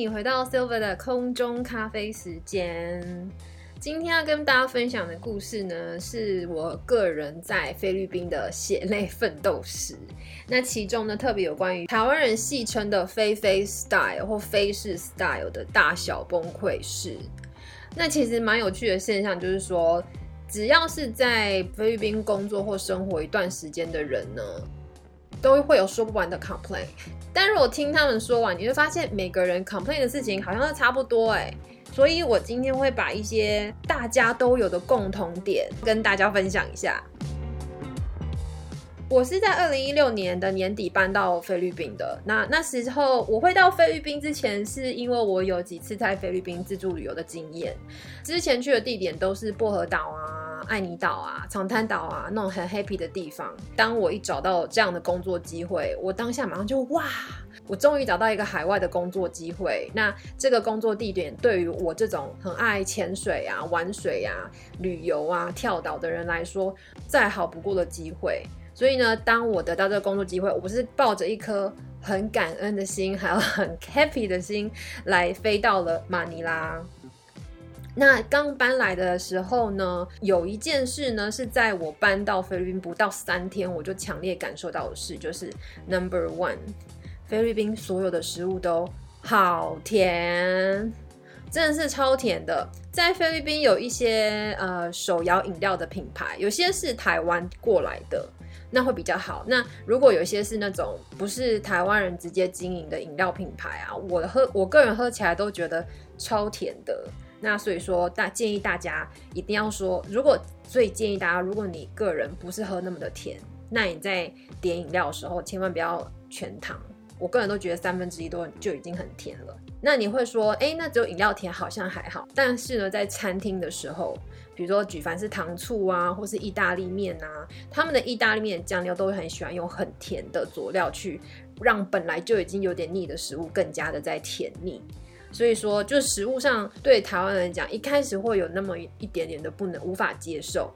你回到 Silver 的空中咖啡时间。今天要跟大家分享的故事呢，是我个人在菲律宾的血泪奋斗史。那其中呢，特别有关于台湾人戏称的“菲菲 style” 或“菲式 style” 的大小崩溃式。那其实蛮有趣的现象，就是说，只要是在菲律宾工作或生活一段时间的人呢，都会有说不完的 complain。但如果听他们说完，你会发现每个人 complain 的事情好像都差不多哎。所以我今天会把一些大家都有的共同点跟大家分享一下。我是在二零一六年的年底搬到菲律宾的。那那时候我会到菲律宾之前，是因为我有几次在菲律宾自助旅游的经验。之前去的地点都是薄荷岛啊、爱尼岛啊、长滩岛啊那种很 happy 的地方。当我一找到这样的工作机会，我当下马上就哇！我终于找到一个海外的工作机会。那这个工作地点对于我这种很爱潜水啊、玩水啊、旅游啊、跳岛的人来说，再好不过的机会。所以呢，当我得到这个工作机会，我不是抱着一颗很感恩的心，还有很 happy 的心来飞到了马尼拉。那刚搬来的时候呢，有一件事呢，是在我搬到菲律宾不到三天，我就强烈感受到的事，就是 Number One，菲律宾所有的食物都好甜，真的是超甜的。在菲律宾有一些呃手摇饮料的品牌，有些是台湾过来的。那会比较好。那如果有些是那种不是台湾人直接经营的饮料品牌啊，我喝我个人喝起来都觉得超甜的。那所以说大建议大家一定要说，如果最建议大家，如果你个人不是喝那么的甜，那你在点饮料的时候千万不要全糖。我个人都觉得三分之一都就已经很甜了。那你会说，哎，那只有饮料甜好像还好。但是呢，在餐厅的时候。比如说，举凡是糖醋啊，或是意大利面啊，他们的意大利面酱料都会很喜欢用很甜的佐料去让本来就已经有点腻的食物更加的在甜腻。所以说，就食物上对台湾人讲，一开始会有那么一点点的不能无法接受。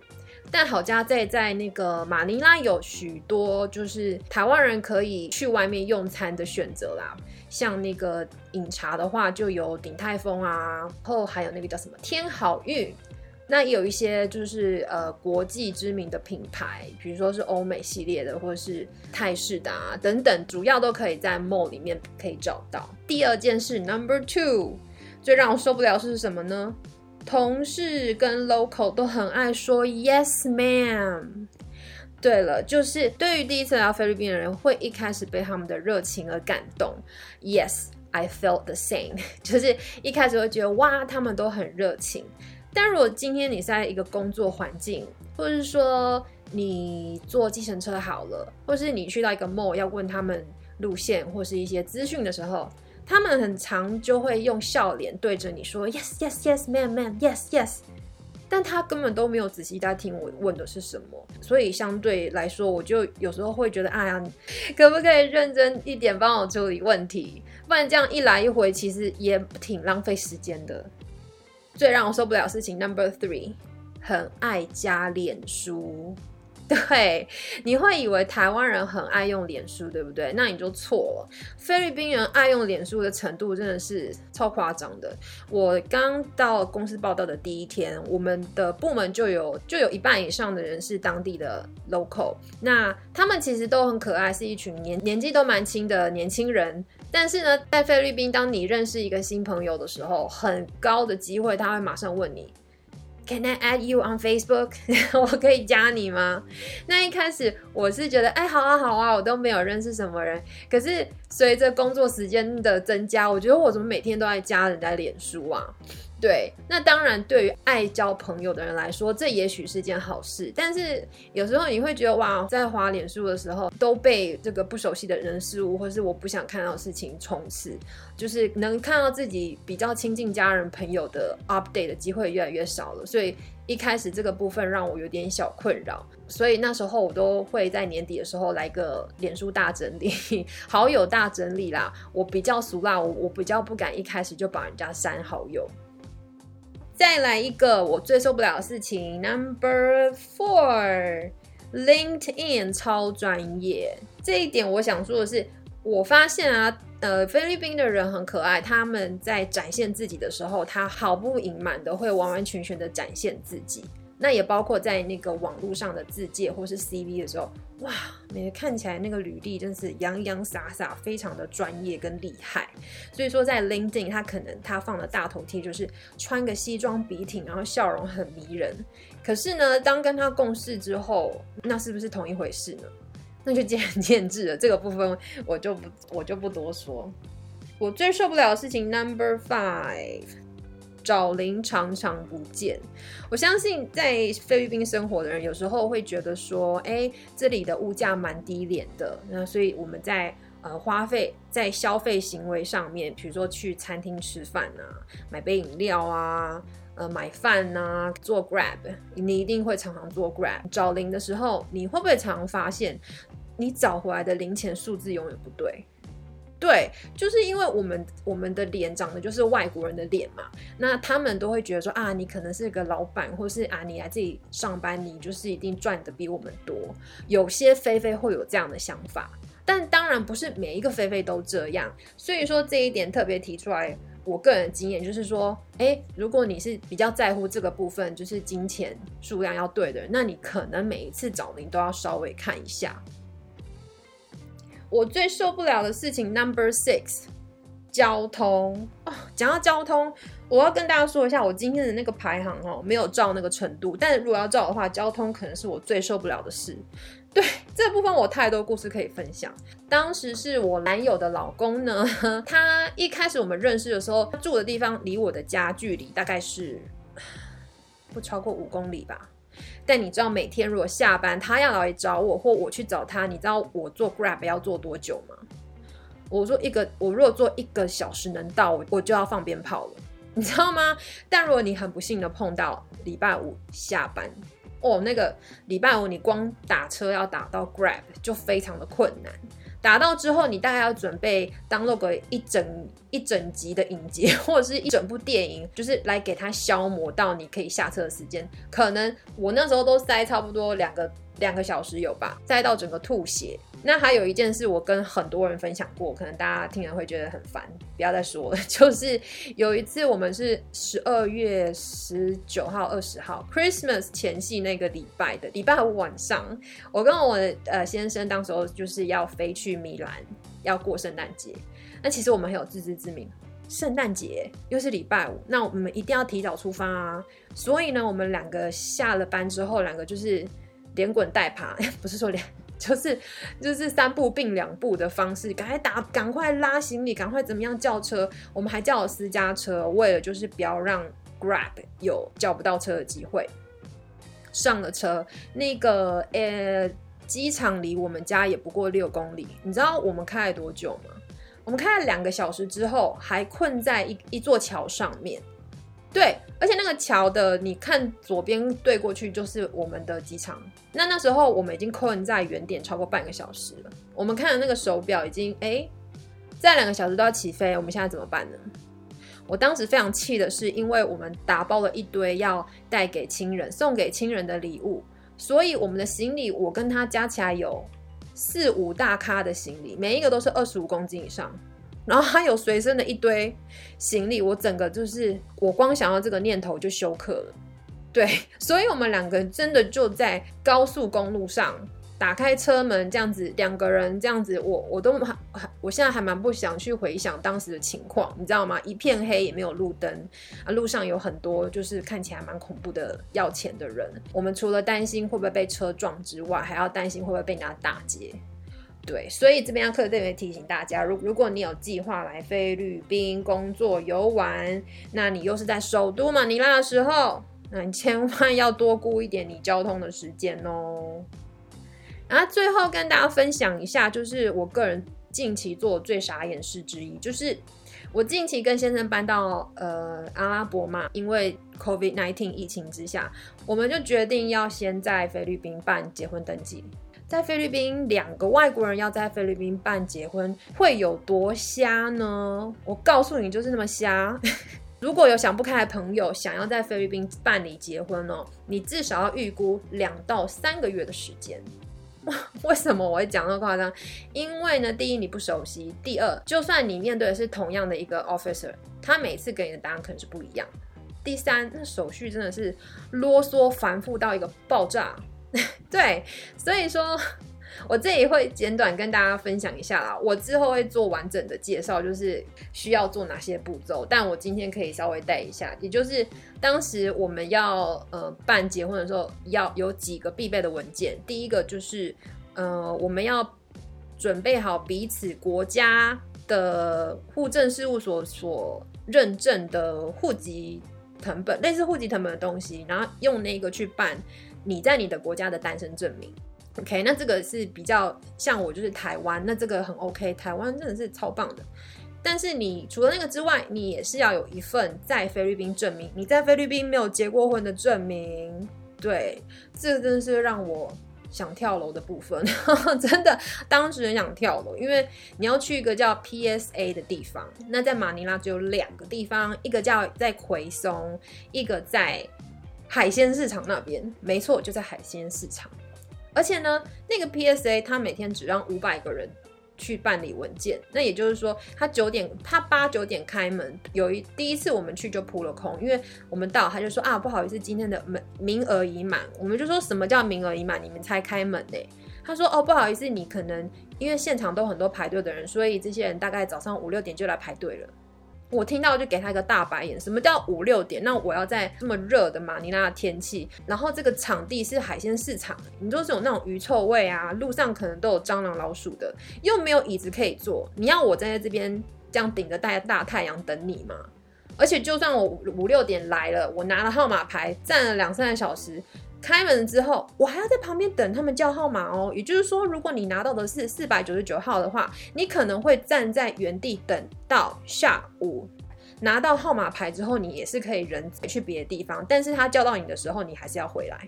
但好家在在那个马尼拉有许多就是台湾人可以去外面用餐的选择啦，像那个饮茶的话，就有鼎泰丰啊，然后还有那个叫什么天好运。那有一些就是呃国际知名的品牌，比如说是欧美系列的，或者是泰式的啊等等，主要都可以在 mall 里面可以找到。第二件事，number two，最让我受不了是什么呢？同事跟 local 都很爱说 yes ma'am。对了，就是对于第一次来到菲律宾的人，会一开始被他们的热情而感动。Yes，I felt the same，就是一开始会觉得哇，他们都很热情。但如果今天你在一个工作环境，或是说你坐计程车好了，或是你去到一个 mall 要问他们路线或是一些资讯的时候，他们很常就会用笑脸对着你说 yes yes yes man man yes yes，但他根本都没有仔细在听我问的是什么，所以相对来说，我就有时候会觉得，哎呀，可不可以认真一点帮我处理问题？不然这样一来一回，其实也挺浪费时间的。最让我受不了事情，Number Three，很爱加脸书。对，你会以为台湾人很爱用脸书，对不对？那你就错了。菲律宾人爱用脸书的程度真的是超夸张的。我刚到公司报道的第一天，我们的部门就有就有一半以上的人是当地的 local。那他们其实都很可爱，是一群年年纪都蛮轻的年轻人。但是呢，在菲律宾，当你认识一个新朋友的时候，很高的机会他会马上问你：“Can I add you on Facebook？” 我可以加你吗？那一开始我是觉得，哎，好啊，好啊，我都没有认识什么人。可是随着工作时间的增加，我觉得我怎么每天都在加人家脸书啊？对，那当然，对于爱交朋友的人来说，这也许是件好事。但是有时候你会觉得，哇，在滑脸书的时候，都被这个不熟悉的人事物，或是我不想看到的事情充斥，就是能看到自己比较亲近家人朋友的 update 的机会越来越少了。所以一开始这个部分让我有点小困扰。所以那时候我都会在年底的时候来个脸书大整理，好友大整理啦。我比较俗辣，我我比较不敢一开始就把人家删好友。再来一个我最受不了的事情，Number Four，LinkedIn 超专业。这一点我想说的是，我发现啊，呃，菲律宾的人很可爱，他们在展现自己的时候，他毫不隐瞒的会完完全全的展现自己。那也包括在那个网络上的自介或是 CV 的时候，哇，每看起来那个履历真是洋洋洒洒，非常的专业跟厉害。所以说，在 LinkedIn，他可能他放的大头贴就是穿个西装笔挺，然后笑容很迷人。可是呢，当跟他共事之后，那是不是同一回事呢？那就见仁见智了。这个部分我就不我就不多说。我最受不了的事情 Number Five。找零常常不见，我相信在菲律宾生活的人有时候会觉得说，哎，这里的物价蛮低廉的，那所以我们在呃花费在消费行为上面，比如说去餐厅吃饭啊，买杯饮料啊，呃买饭啊，做 Grab，你一定会常常做 Grab。找零的时候，你会不会常常发现，你找回来的零钱数字永远不对？对，就是因为我们我们的脸长得就是外国人的脸嘛，那他们都会觉得说啊，你可能是个老板，或是啊，你来这里上班，你就是一定赚的比我们多。有些菲菲会有这样的想法，但当然不是每一个菲菲都这样。所以说这一点特别提出来，我个人经验就是说，哎，如果你是比较在乎这个部分，就是金钱数量要对的人，那你可能每一次找零都要稍微看一下。我最受不了的事情，Number Six，交通哦。讲到交通，我要跟大家说一下，我今天的那个排行哦，没有照那个程度。但如果要照的话，交通可能是我最受不了的事。对这部分，我太多故事可以分享。当时是我男友的老公呢，他一开始我们认识的时候，住的地方离我的家距离大概是不超过五公里吧。但你知道每天如果下班他要来找我，或我去找他，你知道我坐 Grab 要做多久吗？我说一个，我如果坐一个小时能到，我就要放鞭炮了，你知道吗？但如果你很不幸的碰到礼拜五下班，哦，那个礼拜五你光打车要打到 Grab 就非常的困难。打到之后，你大概要准备当那个一整一整集的影集，或者是一整部电影，就是来给它消磨到你可以下车的时间。可能我那时候都塞差不多两个。两个小时有吧，塞到整个吐血。那还有一件事，我跟很多人分享过，可能大家听了会觉得很烦，不要再说了。就是有一次，我们是十二月十九号、二十号，Christmas 前夕那个礼拜的礼拜五晚上，我跟我呃先生当时候就是要飞去米兰，要过圣诞节。那其实我们很有自知之明，圣诞节又是礼拜五，那我们一定要提早出发啊。所以呢，我们两个下了班之后，两个就是。连滚带爬，不是说连，就是就是三步并两步的方式，赶快打，赶快拉行李，赶快怎么样叫车？我们还叫了私家车，为了就是不要让 Grab 有叫不到车的机会。上了车，那个呃，机场离我们家也不过六公里，你知道我们开了多久吗？我们开了两个小时之后，还困在一一座桥上面。对，而且那个桥的，你看左边对过去就是我们的机场。那那时候我们已经困在原点超过半个小时了。我们看的那个手表已经，哎，再两个小时都要起飞，我们现在怎么办呢？我当时非常气的是，因为我们打包了一堆要带给亲人、送给亲人的礼物，所以我们的行李我跟他加起来有四五大咖的行李，每一个都是二十五公斤以上。然后他有随身的一堆行李，我整个就是我光想到这个念头就休克了。对，所以我们两个真的就在高速公路上打开车门，这样子两个人这样子，我我都还我现在还蛮不想去回想当时的情况，你知道吗？一片黑也没有路灯啊，路上有很多就是看起来蛮恐怖的要钱的人。我们除了担心会不会被车撞之外，还要担心会不会被人家打劫。对，所以这边要特别提醒大家，如如果你有计划来菲律宾工作游玩，那你又是在首都马尼拉的时候，那你千万要多顾一点你交通的时间哦。然后最后跟大家分享一下，就是我个人近期做最傻眼事之一，就是我近期跟先生搬到呃阿拉伯嘛，因为 COVID nineteen 疫情之下，我们就决定要先在菲律宾办结婚登记。在菲律宾，两个外国人要在菲律宾办结婚，会有多瞎呢？我告诉你，就是那么瞎。如果有想不开的朋友想要在菲律宾办理结婚哦，你至少要预估两到三个月的时间。为什么我会讲那么夸张？因为呢，第一你不熟悉，第二就算你面对的是同样的一个 officer，他每次给你的答案可能是不一样。第三，那手续真的是啰嗦繁复到一个爆炸。对，所以说。我这里会简短跟大家分享一下啦，我之后会做完整的介绍，就是需要做哪些步骤。但我今天可以稍微带一下，也就是当时我们要呃办结婚的时候，要有几个必备的文件。第一个就是呃我们要准备好彼此国家的户政事务所所认证的户籍成本，类似户籍成本的东西，然后用那个去办你在你的国家的单身证明。OK，那这个是比较像我就是台湾，那这个很 OK，台湾真的是超棒的。但是你除了那个之外，你也是要有一份在菲律宾证明你在菲律宾没有结过婚的证明。对，这真的是让我想跳楼的部分，真的当时很想跳楼，因为你要去一个叫 PSA 的地方，那在马尼拉只有两个地方，一个叫在奎松，一个在海鲜市场那边。没错，就在海鲜市场。而且呢，那个 PSA 他每天只让五百个人去办理文件，那也就是说，他九点他八九点开门，有一第一次我们去就扑了空，因为我们到他就说啊，不好意思，今天的门名额已满。我们就说什么叫名额已满？你们才开门呢？他说哦，不好意思，你可能因为现场都很多排队的人，所以这些人大概早上五六点就来排队了。我听到就给他一个大白眼，什么叫五六点？那我要在这么热的马尼拉的天气，然后这个场地是海鲜市场，你都是有那种鱼臭味啊，路上可能都有蟑螂老鼠的，又没有椅子可以坐，你要我站在这边这样顶着大大太阳等你吗？而且就算我五六点来了，我拿了号码牌站了两三个小时。开门之后，我还要在旁边等他们叫号码哦。也就是说，如果你拿到的是四百九十九号的话，你可能会站在原地等到下午。拿到号码牌之后，你也是可以人去别的地方，但是他叫到你的时候，你还是要回来。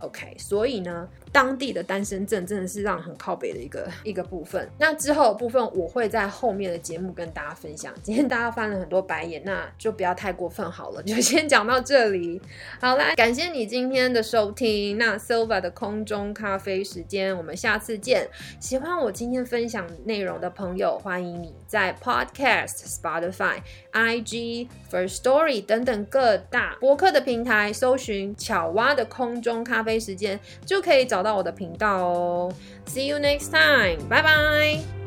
OK，所以呢，当地的单身证真的是让很靠北的一个一个部分。那之后的部分我会在后面的节目跟大家分享。今天大家翻了很多白眼，那就不要太过分好了，就先讲到这里。好啦，感谢你今天的收听。那 Silva 的空中咖啡时间，我们下次见。喜欢我今天分享内容的朋友，欢迎你在 Podcast、Spotify、IG、First Story 等等各大博客的平台搜寻巧蛙的空中咖啡。时间就可以找到我的频道哦。See you next time，拜拜。